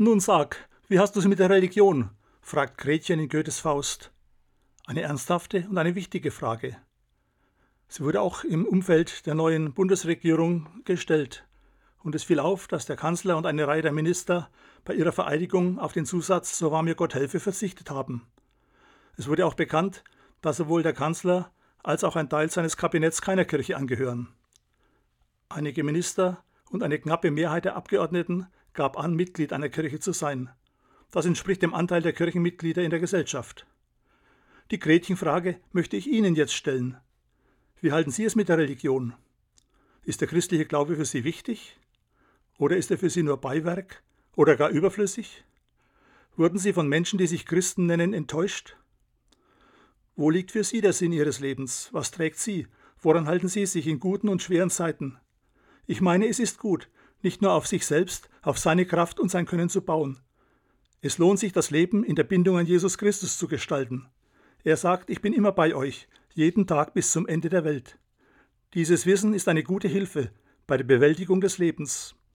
Nun sag, wie hast du es mit der Religion? fragt Gretchen in Goethes Faust. Eine ernsthafte und eine wichtige Frage. Sie wurde auch im Umfeld der neuen Bundesregierung gestellt. Und es fiel auf, dass der Kanzler und eine Reihe der Minister bei ihrer Vereidigung auf den Zusatz So wahr mir Gott helfe verzichtet haben. Es wurde auch bekannt, dass sowohl der Kanzler als auch ein Teil seines Kabinetts keiner Kirche angehören. Einige Minister und eine knappe Mehrheit der Abgeordneten gab an, Mitglied einer Kirche zu sein. Das entspricht dem Anteil der Kirchenmitglieder in der Gesellschaft. Die Gretchenfrage möchte ich Ihnen jetzt stellen. Wie halten Sie es mit der Religion? Ist der christliche Glaube für Sie wichtig? Oder ist er für Sie nur Beiwerk oder gar überflüssig? Wurden Sie von Menschen, die sich Christen nennen, enttäuscht? Wo liegt für Sie der Sinn Ihres Lebens? Was trägt Sie? Woran halten Sie sich in guten und schweren Zeiten? Ich meine, es ist gut, nicht nur auf sich selbst, auf seine Kraft und sein Können zu bauen. Es lohnt sich, das Leben in der Bindung an Jesus Christus zu gestalten. Er sagt, ich bin immer bei euch, jeden Tag bis zum Ende der Welt. Dieses Wissen ist eine gute Hilfe bei der Bewältigung des Lebens.